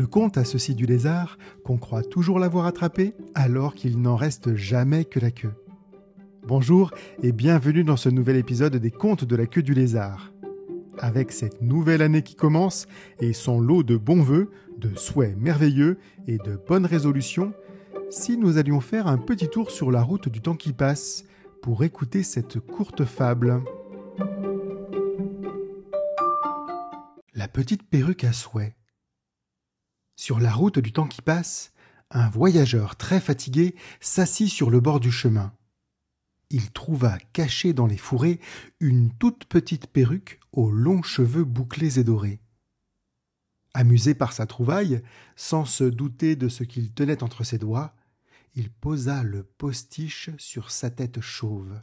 Le conte a ceci du lézard qu'on croit toujours l'avoir attrapé alors qu'il n'en reste jamais que la queue. Bonjour et bienvenue dans ce nouvel épisode des contes de la queue du lézard. Avec cette nouvelle année qui commence et son lot de bons voeux, de souhaits merveilleux et de bonnes résolutions, si nous allions faire un petit tour sur la route du temps qui passe pour écouter cette courte fable. La petite perruque à souhait. Sur la route du temps qui passe, un voyageur très fatigué s'assit sur le bord du chemin. Il trouva cachée dans les fourrés une toute petite perruque aux longs cheveux bouclés et dorés. Amusé par sa trouvaille, sans se douter de ce qu'il tenait entre ses doigts, il posa le postiche sur sa tête chauve.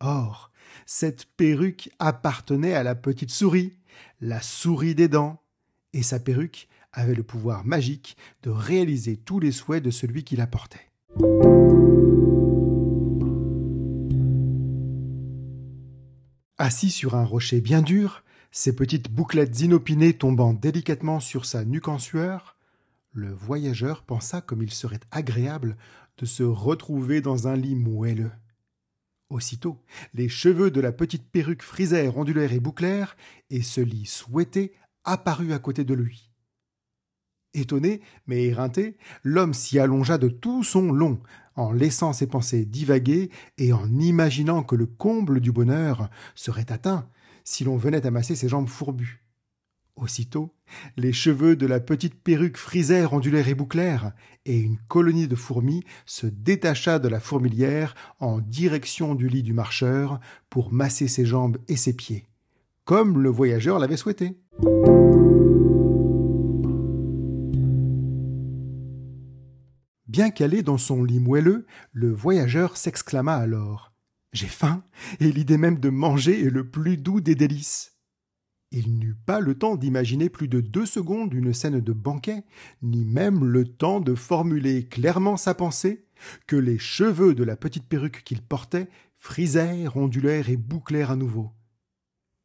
Or, cette perruque appartenait à la petite souris, la souris des dents, et sa perruque avait le pouvoir magique de réaliser tous les souhaits de celui qui la portait. Assis sur un rocher bien dur, ses petites bouclettes inopinées tombant délicatement sur sa nuque en sueur, le voyageur pensa comme il serait agréable de se retrouver dans un lit moelleux. Aussitôt, les cheveux de la petite perruque frisèrent, ondulèrent et bouclèrent, et ce lit souhaité apparut à côté de lui. Étonné, mais éreinté, l'homme s'y allongea de tout son long, en laissant ses pensées divaguer et en imaginant que le comble du bonheur serait atteint si l'on venait amasser ses jambes fourbues. Aussitôt, les cheveux de la petite perruque frisèrent, ondulèrent et bouclèrent, et une colonie de fourmis se détacha de la fourmilière en direction du lit du marcheur pour masser ses jambes et ses pieds, comme le voyageur l'avait souhaité. Bien calé dans son lit moelleux, le voyageur s'exclama alors. J'ai faim, et l'idée même de manger est le plus doux des délices. Il n'eut pas le temps d'imaginer plus de deux secondes une scène de banquet, ni même le temps de formuler clairement sa pensée, que les cheveux de la petite perruque qu'il portait frisèrent, ondulèrent et bouclèrent à nouveau.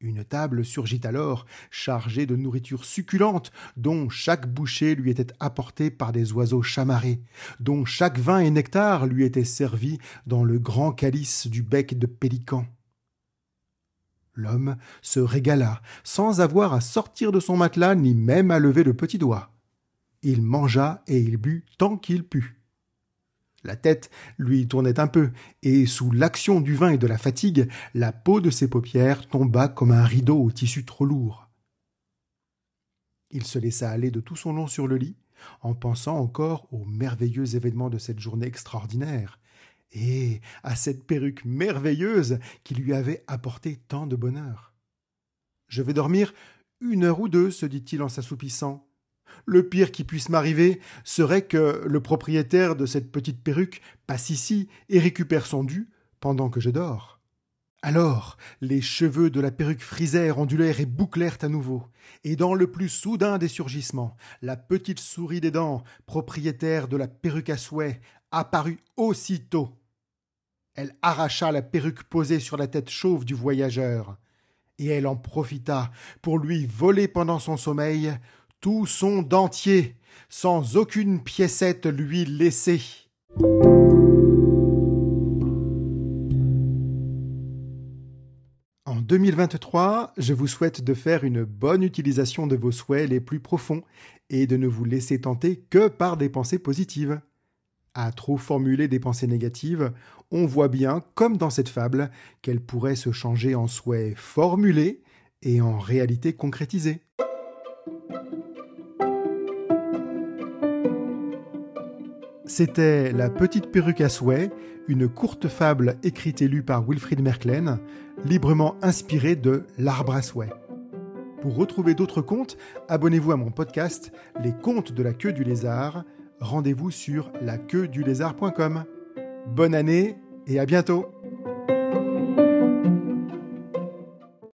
Une table surgit alors, chargée de nourriture succulente, dont chaque bouchée lui était apportée par des oiseaux chamarrés, dont chaque vin et nectar lui était servi dans le grand calice du bec de pélican. L'homme se régala, sans avoir à sortir de son matelas ni même à lever le petit doigt. Il mangea et il but tant qu'il put. La tête lui tournait un peu, et sous l'action du vin et de la fatigue, la peau de ses paupières tomba comme un rideau au tissu trop lourd. Il se laissa aller de tout son long sur le lit, en pensant encore aux merveilleux événements de cette journée extraordinaire, et à cette perruque merveilleuse qui lui avait apporté tant de bonheur. Je vais dormir une heure ou deux, se dit-il en s'assoupissant. Le pire qui puisse m'arriver serait que le propriétaire de cette petite perruque passe ici et récupère son dû pendant que je dors. Alors les cheveux de la perruque frisèrent, ondulèrent et bouclèrent à nouveau, et dans le plus soudain des surgissements, la petite souris des dents, propriétaire de la perruque à souhait, apparut aussitôt. Elle arracha la perruque posée sur la tête chauve du voyageur, et elle en profita pour lui voler pendant son sommeil tout son dentier, sans aucune piécette lui laisser. En 2023, je vous souhaite de faire une bonne utilisation de vos souhaits les plus profonds et de ne vous laisser tenter que par des pensées positives. À trop formuler des pensées négatives, on voit bien, comme dans cette fable, qu'elles pourraient se changer en souhaits formulés et en réalité concrétisés. C'était La petite perruque à souhait, une courte fable écrite et lue par Wilfried Merklen, librement inspirée de L'arbre à souhait. Pour retrouver d'autres contes, abonnez-vous à mon podcast Les contes de la queue du lézard. Rendez-vous sur laqueuedulézard.com. Bonne année et à bientôt